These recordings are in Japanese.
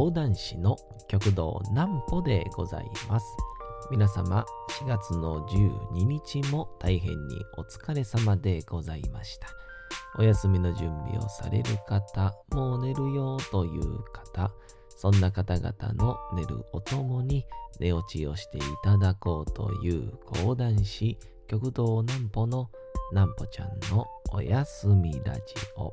講談師の極道南歩でございます。皆様、4月の12日も大変にお疲れ様でございました。お休みの準備をされる方、もう寝るよという方、そんな方々の寝るおともに寝落ちをしていただこうという講談師極道南歩の南歩ちゃんのおやすみラジオ。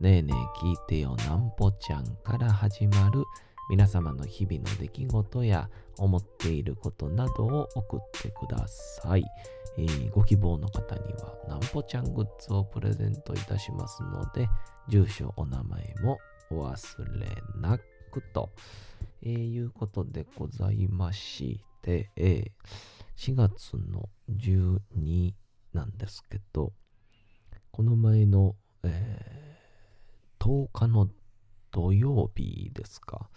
ねえねえ聞いてよなんぽちゃんから始まる皆様の日々の出来事や思っていることなどを送ってください。えーご希望の方にはなんぽちゃんグッズをプレゼントいたしますので、住所、お名前もお忘れなくと、えーいうことでございまして、えー4月の12なんですけど、この前の、えー10日の土曜日ですか、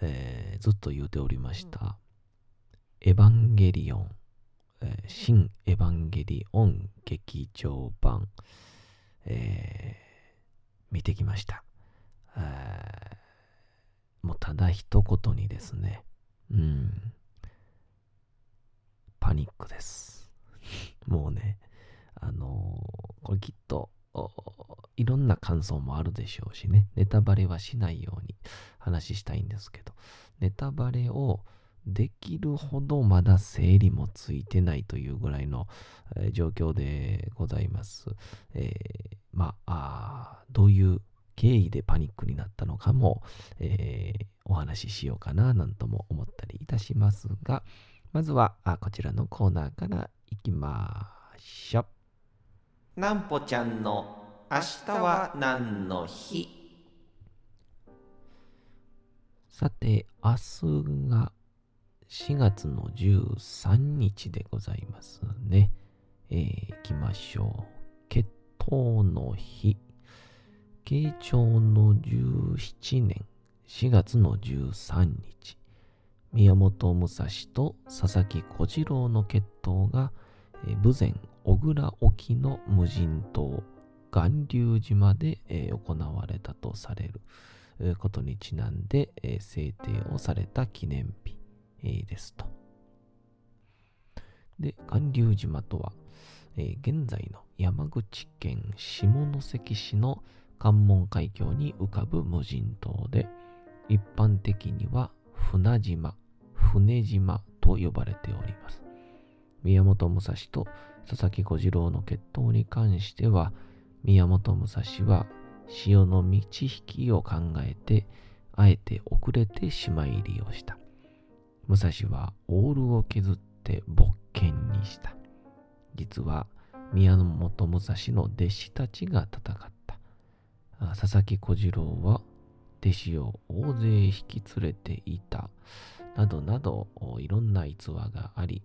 えーずっと言うておりました、エヴァンゲリオン、えー新エヴァンゲリオン劇場版、えー見てきました。もうただ一言にですね、うん、パニックです。もうね、あのーこれきっと、いろんな感想もあるでしょうしね、ネタバレはしないように話したいんですけど、ネタバレをできるほどまだ整理もついてないというぐらいの、えー状況でございます。えーまあどういう経緯でパニックになったのかも、えーお話ししようかななんとも思ったりいたしますが、まずはこちらのコーナーからいきましょう。なんぽちゃんの明日は何の日？さて、明日が4月の13日でございますね。えー、行きましょう。決闘の日。慶長の17年4月の13日。宮本武蔵と佐々木小次郎の決闘が、えー豊前小倉沖の無人島、巌流島で、えー行われたとされる。ことにちなんで、えー制定をされた記念日、えーですと。で、巌流島とは、え現在の山口県下関市の関門海峡に浮かぶ無人島で、一般的には船島、船島と呼ばれております。宮本武蔵と佐々木小次郎の決闘に関しては、宮本武蔵は潮の満ち引きを考えて、あえて遅れて島入りをした。武蔵はオールを削って勃剣にした。実は宮本武蔵の弟子たちが戦った。佐々木小次郎は弟子を大勢引き連れていた。などなどいろんな逸話があり、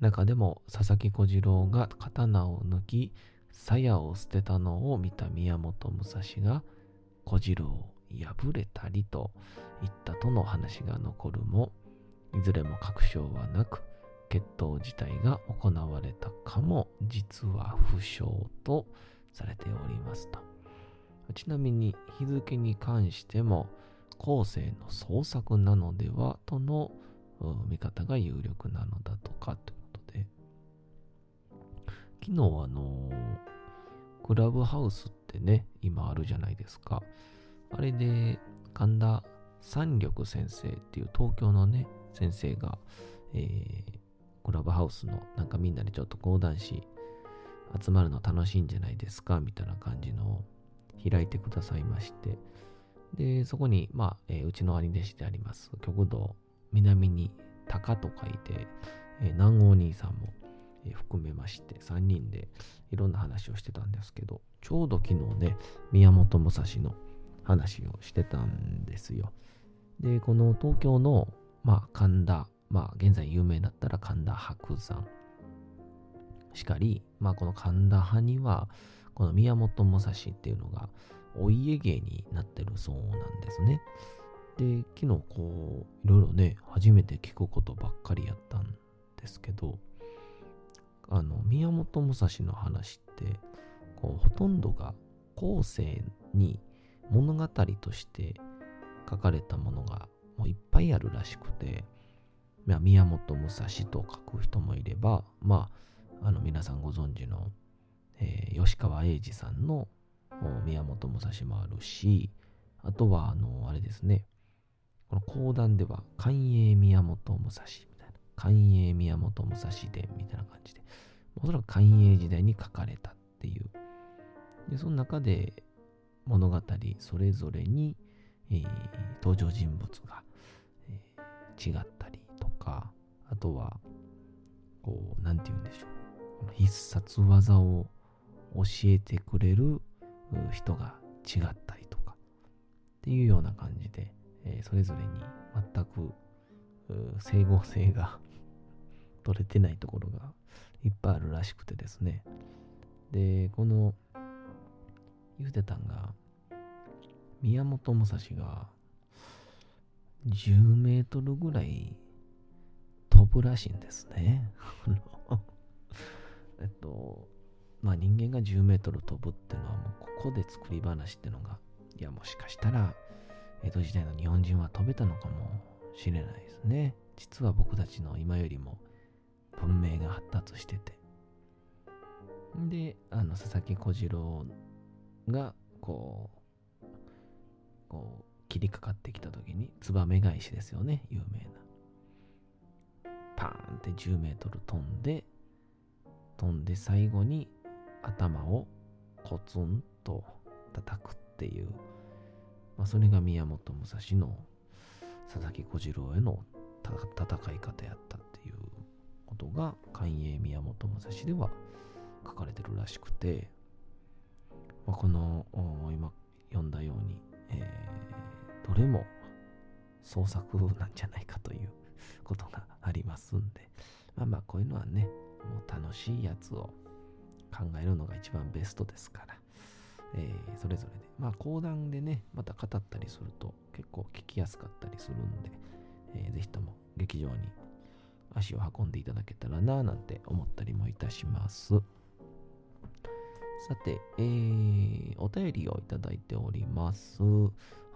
中でも佐々木小次郎が刀を抜き、鞘を捨てたのを見た宮本武蔵が小次郎を破れたりと言ったとの話が残るも、いずれも確証はなく、決闘自体が行われたかも実は不詳とされておりますと。ちなみに日付に関しても後世の創作なのではとの見方が有力なのだとかと昨日あのクラブハウスってね今あるじゃないですか。あれで神田三緑先生っていう東京のね先生が、えークラブハウスのなんかみんなでちょっと講談師集まるの楽しいんじゃないですかみたいな感じのを開いてくださいまして。でそこに、まあえーうちの兄弟子であります極道南に鷹と書いて、えー南郷兄さんも、え含めまして3人でいろんな話をしてたんですけどちょうど昨日ね宮本武蔵の話をしてたんですよ。で、この東京の、まあ、神田、まあ、現在有名だったら神田伯山しかり、まあ、この神田派には、この宮本武蔵っていうのが、お家芸になってるそうなんですね。で、昨日こう、いろいろね、初めて聞くことばっかりやったんですけど、あの、宮本武蔵の話って、こう、ほとんどが後世に物語として書かれたものがもういっぱいあるらしくて、まあ、宮本武蔵と書く人もいれば、まあ、あの皆さんご存知の、えー、吉川英治さんの宮本武蔵もあるし、あとは、あの、あれですね、この講談では、寛永宮本武蔵、寛永宮本武蔵伝みたいな感じで、おそらく寛永時代に書かれたっていう。で、その中で物語それぞれに、えー、登場人物が、えー、違ったりとか、あとは、こう、なんて言うんでしょう。必殺技を教えてくれる人が違ったりとか、っていうような感じで、えー、それぞれに全く整合性が取れてないところがいっぱいあるらしくてですね。で、この言うてたんが、宮本武蔵が10メートルぐらい飛ぶらしいんですね。えっと、まあ人間が10メートル飛ぶってのはもうここで作り話ってのが、いやもしかしたら江戸時代の日本人は飛べたのかもしれないですね。実は僕たちの今よりも文明が発達してて。で、あの、佐々木小次郎が、こう、こう、切りかかってきた時に、ツバメ返しですよね、有名な。パーンって10メートル飛んで、飛んで最後に頭をコツンと叩くっていう、まあ、それが宮本武蔵の佐々木小次郎への戦い方やったっていうことが寛永宮本武蔵では書かれてるらしくて、まあ、この今読んだように、えー、どれも創作なんじゃないかということがありますんで、まあまあこういうのはね、もう楽しいやつを考えるのが一番ベストですから、えー、それぞれで、まあ講談でね、また語ったりすると結構聞きやすかったりするんで、えー、ぜひとも劇場に足を運んでいただけたらななんて思ったりもいたします。さて、えー、お便りをいただいております。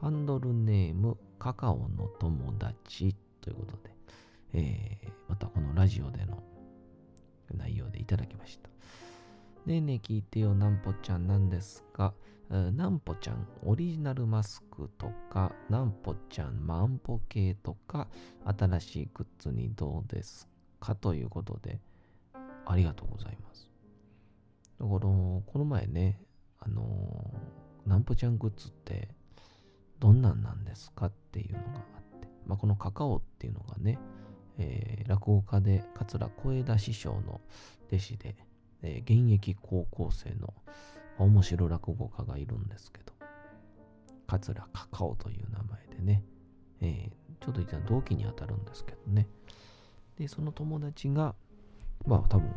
ハンドルネーム、カカオの友達ということで、えー、またこのラジオでの内容でいただきました。ねえねえ聞いてよ、なんぽちゃんなんですか？なんぽちゃんオリジナルマスクとか、なんぽちゃんマンポ系とか、新しいグッズにどうですかということで、ありがとうございます。だから、この前ね、あのー、なんぽちゃんグッズってどんなんなんですかっていうのがあって、まあ、このカカオっていうのがね、えー、落語家で桂小枝師匠の弟子で、えー、現役高校生の面白落語家がいるんですけど、桂カカオという名前でね、えー、ちょっと一旦同期にあたるんですけどね。で、その友達が、まあ多分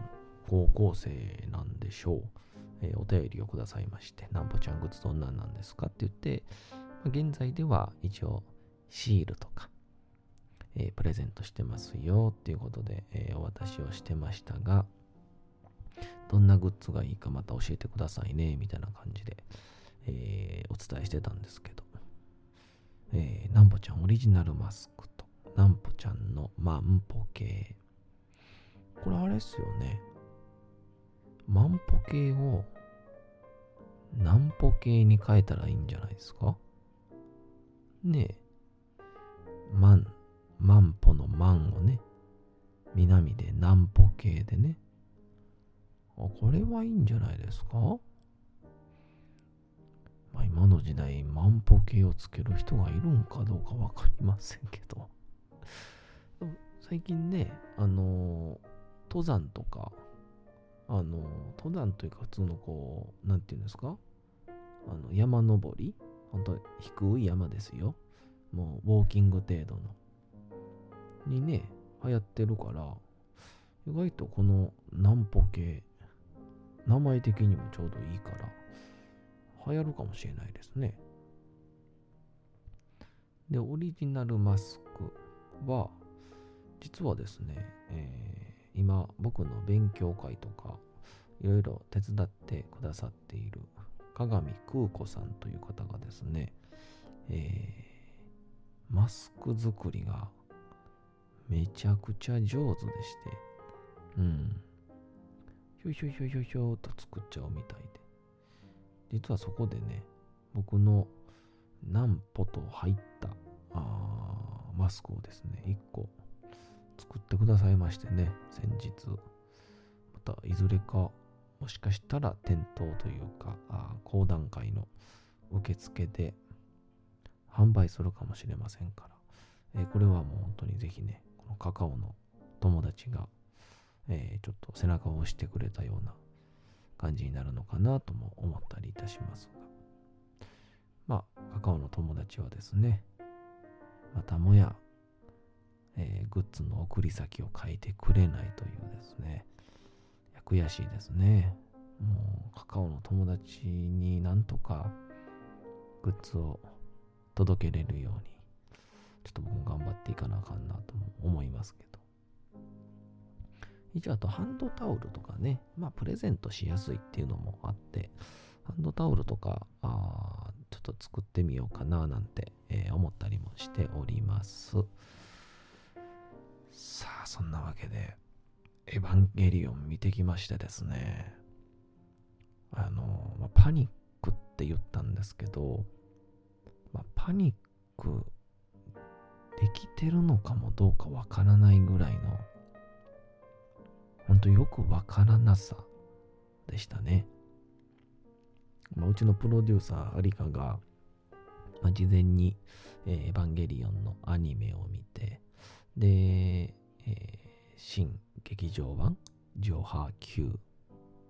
高校生なんでしょう。えー、お便りをくださいまして、なんぽちゃんグッズどんなんなんですかって言って、現在では一応シールとか、えー、プレゼントしてますよっていうことで、えー、お渡しをしてましたが、どんなグッズがいいかまた教えてくださいね、みたいな感じで、えー、お伝えしてたんですけど、えー、なんぽちゃんオリジナルマスクと、なんぽちゃんのマンポ系。これあれっすよね。マンポ系を、ナンポ系に変えたらいいんじゃないですか？ねえ。マン、マンポのマンをね、南で南ポ系でね。あ、これはいいんじゃないですか？まあ今の時代、万歩計をつける人がいるんかどうかわかりませんけど。最近ね、あの登山とか、あの登山というか普通のこう、なんていうんですか？あの山登り？本当低い山ですよ。もうウォーキング程度の。にね、流行ってるから、意外とこの南歩系、名前的にもちょうどいいから、流行るかもしれないですね。で、オリジナルマスクは、実はですね、えー、今僕の勉強会とかいろいろ手伝ってくださっている鏡空子さんという方がですね、えー、マスク作りがめちゃくちゃ上手でして、うん。ひょひょひょひょひょと作っちゃうみたいで。実はそこでね、僕の何歩と入ったあマスクをですね、1個作ってくださいましてね、先日。また、いずれか、もしかしたら店頭というか、あ講談会の受付で販売するかもしれませんから、えー、これはもう本当にぜひね、このカカオの友達が、えー、ちょっと背中を押してくれたような感じになるのかなとも思ったりいたしますが。まあ、カカオの友達はですね、またもやえー、グッズの送り先を書いてくれないというですね、悔しいですね。もうカカオの友達になんとかグッズを届けれるように、ちょっと僕も頑張っていかなあかんなとも思いますけど。一応あとハンドタオルとかね、まあプレゼントしやすいっていうのもあって、ハンドタオルとか、あちょっと作ってみようかななんて、えー、思ったりもしております。さあ、そんなわけで、エヴァンゲリオン見てきましてですね、あの、まあ、パニックって言ったんですけど、まあ、パニックできてるのかもどうかわからないぐらいの、ほんとよくわからなさでしたね。まあ、うちのプロデューサー、アリカが、まあ、事前に、えー、エヴァンゲリオンのアニメを見て、で、えー、新劇場版、ジョハー Q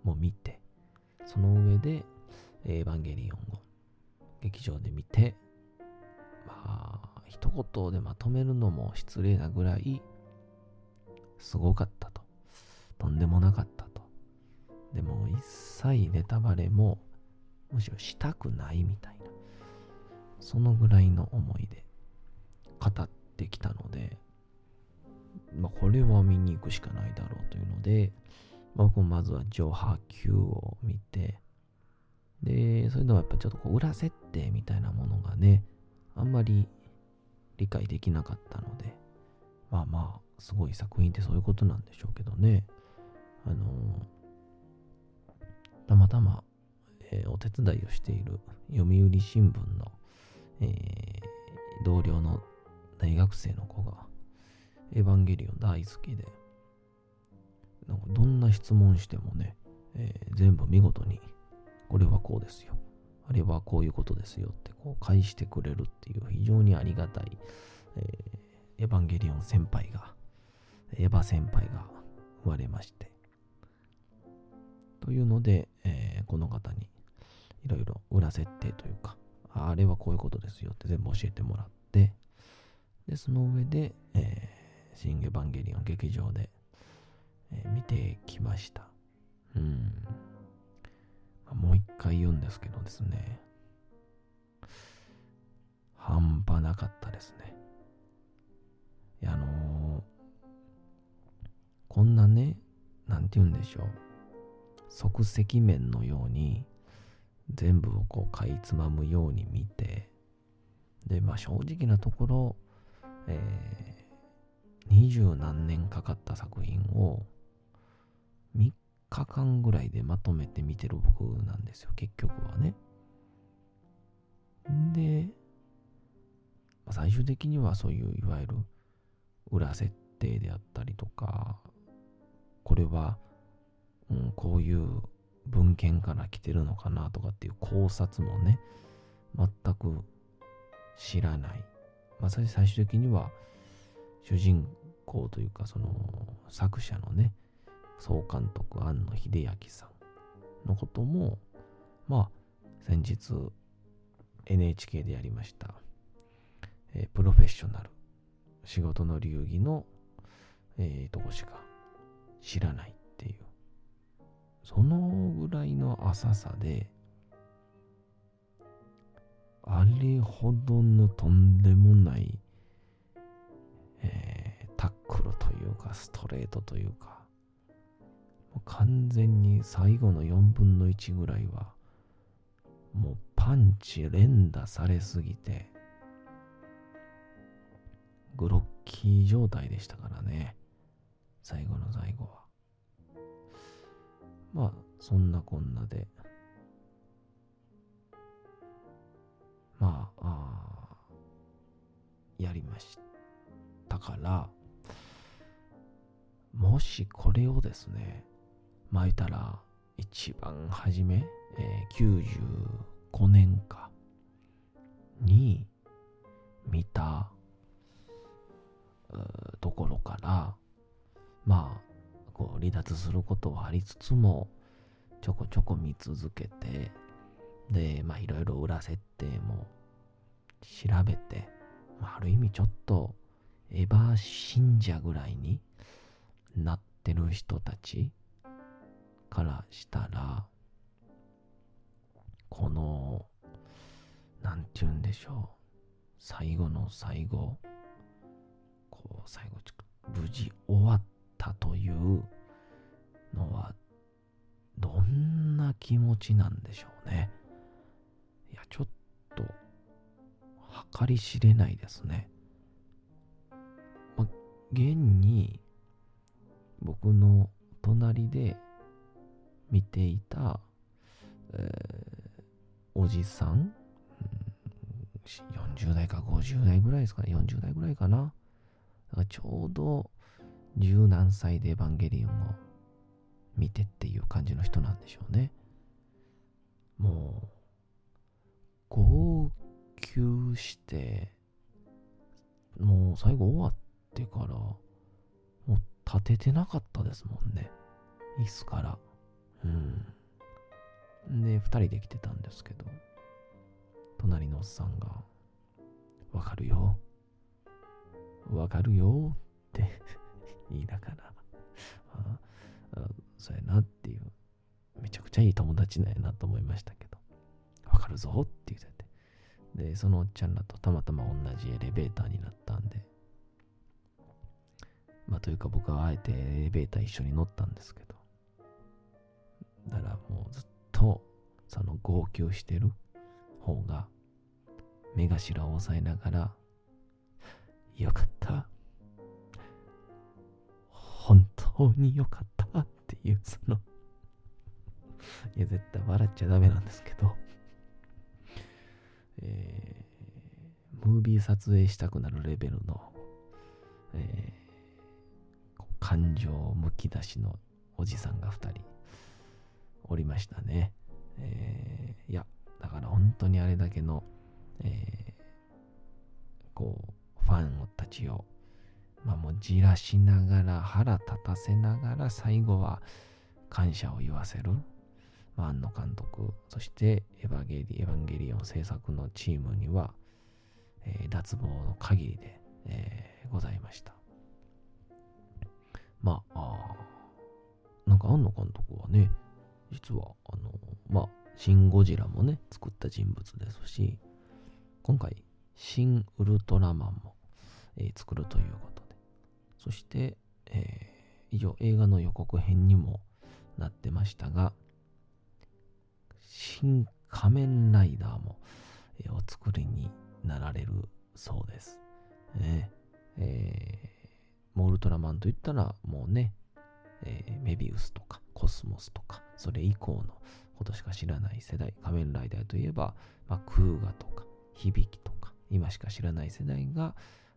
も見て、その上で、エヴァンゲリオンを劇場で見て、まあ、一言でまとめるのも失礼なぐらい、すごかったと。んでもなかったと。でも、一切ネタバレも、むしろしたくないみたいな。そのぐらいの思いで語ってきたので、まあ、これは見に行くしかないだろうというので、まあ、僕もまずは上波球を見て、で、それでもやっぱちょっとこう裏設定みたいなものがね、あんまり理解できなかったので、まあまあ、すごい作品ってそういうことなんでしょうけどね、あの、たまたま、えー、お手伝いをしている読売新聞の、えー、同僚の大学生の子が、エヴァンゲリオン大好きで、なんかどんな質問してもね、えー、全部見事に、これはこうですよ。あれはこういうことですよってこう返してくれるっていう非常にありがたい、えー、エヴァンゲリオン先輩が、エヴァ先輩が生まれまして。というので、えー、この方にいろいろ裏設定というか、あれはこういうことですよって全部教えてもらって、で、その上で、え新エヴァンゲリオン劇場で、えー、見てきました。うん。まあ、もう一回言うんですけどですね。半端なかったですね。いや、あのー、こんなね、なんて言うんでしょう。即席麺のように、全部をこう、かいつまむように見て、で、まあ正直なところ、え二十何年かかった作品を3日間ぐらいでまとめて見てる僕なんですよ、結局はね。で、最終的にはそういういわゆる裏設定であったりとか、これは、うん、こういう文献から来てるのかなとかっていう考察もね、全く知らない。まあ、最終的には、主人公というか、その作者のね、総監督、庵野秀明さんのことも、まあ、先日、NHK でやりました、えープロフェッショナル仕事の流儀の、えーとこしか知らないっていうそのぐらいの浅さであれほどのとんでもない、えータックルというかストレートというかもう完全に最後の4分の1ぐらいはもうパンチ連打されすぎてグロッキー状態でしたからね。最後の最後は。まあそんなこんなで。まああやりましたから。もしこれをですねまあ言ったら一番初め、えー95年かに見たところからまあこう離脱することはありつつもちょこちょこ見続けてでまあいろいろ裏設定も調べて、まあ、ある意味ちょっとエヴァ信者ぐらいになってる人たちからしたらこのなんて言うんでしょう最後の最後こう最後無事終わったというのはどんな気持ちなんでしょうね。いやちょっと計り知れないですね。ま現に僕の隣で見ていた、えーおじさん、うん40代か50代ぐらいですかね。40代ぐらいかな。かちょうど十何歳でエヴァンゲリオンを見てっていう感じの人なんでしょうね。もう号泣してもう最後終わってからもう立ててなかったですもんね。椅子から。うん。で、二人で来てたんですけど、隣のおっさんが、わかるよ。わかるよって。言いながら、ああそうやなっていう、めちゃくちゃいい友達なんやなと思いましたけど、わかるぞって言って。て。で、そのおっちゃんらとたまたま同じエレベーターになったんで、まあというか僕はあえてエレベーター一緒に乗ったんですけど、だからもうずっとその号泣してる方が目頭を押さえながらよかった。本当によかったっていうそのいや絶対笑っちゃダメなんですけどえームービー撮影したくなるレベルの、えー感情むき出しのおじさんが2人おりましたね。えーいや、だから本当にあれだけの、えーこう、ファンたちを、まあもうじらしながら、腹立たせながら、最後は感謝を言わせる。まあ、庵野監督、そしてエヴァゲリエヴァンゲリオン制作のチームには、えー脱帽の限りで、えーございました。まあ、あなんか庵野監督はね、実は、あの、まあ、シン・ゴジラもね、作った人物ですし、今回、シン・ウルトラマンも、えー作るということ、そして、えー以上、映画の予告編にもなってましたが、新仮面ライダーも、えーお作りになられるそうです。ねえーもうウルトラマンといったら、もうね、えーメビウスとかコスモスとか、それ以降のことしか知らない世代、仮面ライダーといえば、まあ、クーガとか、響きとか、今しか知らない世代が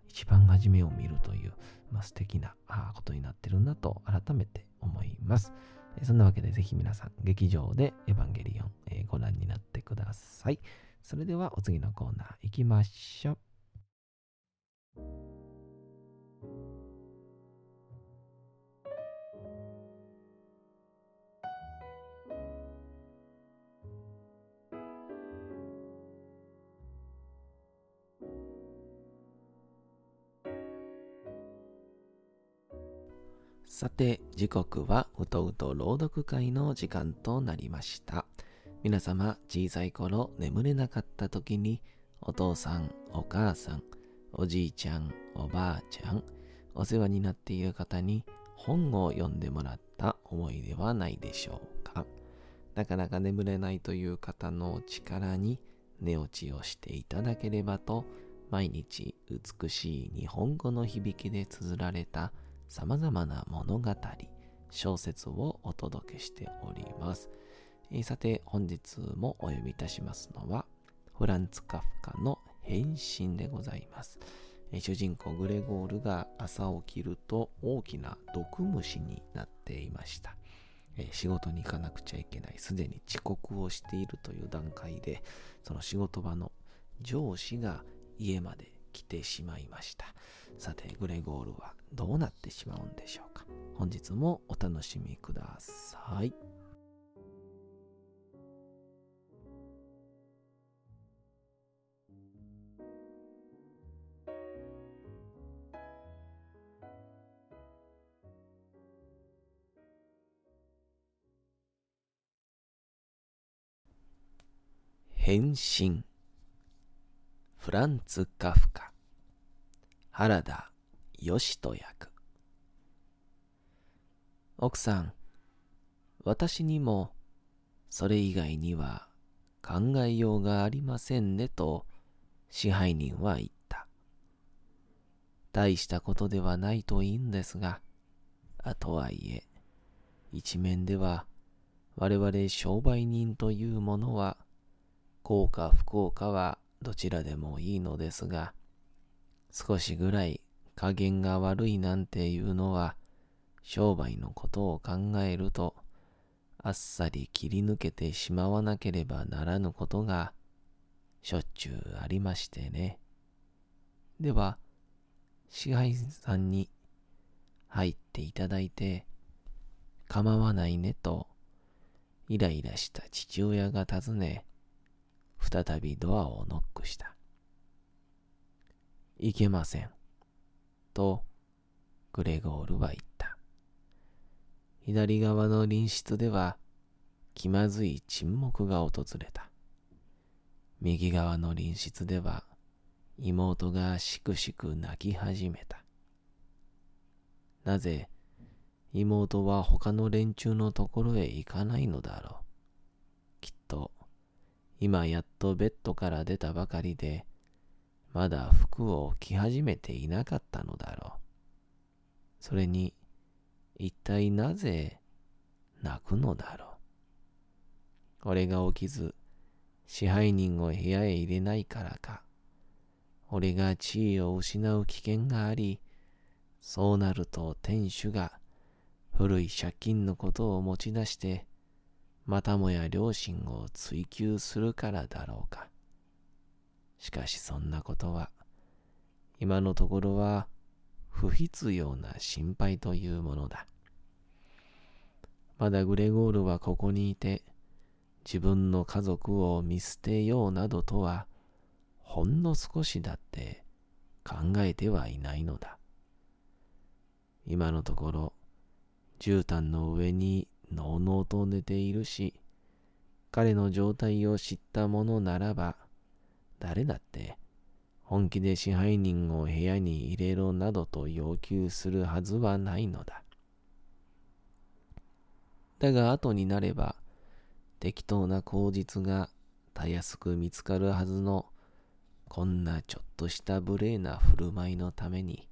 一番初めを見るという、まあ、素敵なことになってるんだと改めて思います。そんなわけでぜひ皆さん劇場でエヴァンゲリオン、えーご覧になってください。それではお次のコーナー行きましょう。さて、時刻はうとうと朗読会の時間となりました。皆様、小さい頃眠れなかった時に、お父さん、お母さん、おじいちゃん、おばあちゃん、お世話になっている方に本を読んでもらった思いではないでしょうか。なかなか眠れないという方の力に寝落ちをしていただければと、毎日美しい日本語の響きで綴られた様々な物語、小説をお届けしております。えーさて、本日もお読みいたしますのは、フランツ・カフカの変身でございます。えー主人公グレゴールが朝起きると大きな毒虫になっていました。仕事に行かなくちゃいけない、すでに遅刻をしているという段階で、その仕事場の上司が家まで来てしまいました。さて、グレゴールはどうなってしまうんでしょうか。本日もお楽しみください。変身フランツ・カフカ原田義人役。奥さん私にもそれ以外には考えようがありませんねと支配人は言った。大したことではないといいんですがあとはいえ一面では我々商売人というものは幸か不幸かはどちらでもいいのですが、少しぐらい加減が悪いなんていうのは、商売のことを考えると、あっさり切り抜けてしまわなければならぬことが、しょっちゅうありましてね。では、支配さんに入っていただいて、構わないねと、イライラした父親が尋ね、再びドアをノックした。いけません。と、グレゴールは言った。左側の隣室では、気まずい沈黙が訪れた。右側の隣室では、妹がしくしく泣き始めた。なぜ、妹は他の連中のところへ行かないのだろう。きっと、今やっとベッドから出たばかりで、まだ服を着始めていなかったのだろう。それに、一体なぜ泣くのだろう。俺が起きず、支配人を部屋へ入れないからか。俺が地位を失う危険があり、そうなると店主が古い借金のことを持ち出して、またもや両親を追求するからだろうか。しかしそんなことは、今のところは不必要な心配というものだ。まだグレゴールはここにいて、自分の家族を見捨てようなどとは、ほんの少しだって考えてはいないのだ。今のところ、絨毯の上にのうのうと寝ているし、彼の状態を知ったものならば、誰だって本気で支配人を部屋に入れろなどと要求するはずはないのだ。だが後になれば、適当な口実がたやすく見つかるはずの、こんなちょっとした無礼な振る舞いのために、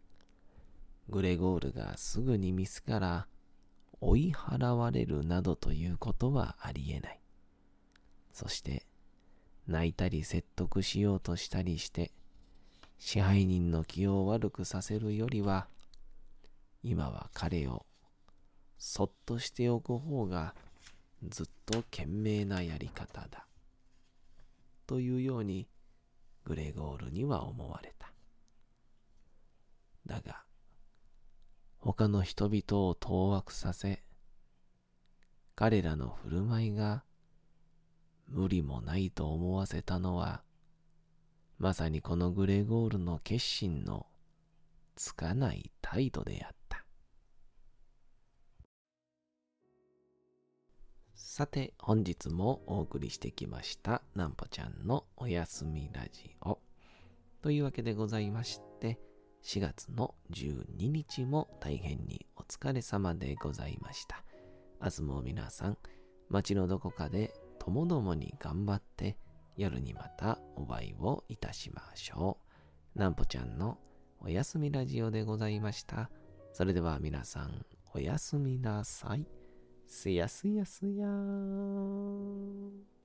グレゴールがすぐに店から追い払われるなどということはありえない。そして、泣いたり説得しようとしたりして、支配人の気を悪くさせるよりは、今は彼をそっとしておく方がずっと賢明なやり方だ。というように、グレゴールには思われた。だが、他の人々を当惑させ、彼らの振る舞いが無理もないと思わせたのは、まさにこのグレゴールの決心のつかない態度であった。さて、本日もお送りしてきました、なんぽちゃんのおやすみラジオ。というわけでございまして、4月の12日も大変にお疲れ様でございました。明日も皆さん、街のどこかでともどもに頑張って、夜にまたお会いをいたしましょう。なんぽちゃんのおやすみラジオでございました。それでは皆さん、おやすみなさい。すやすやすやーん。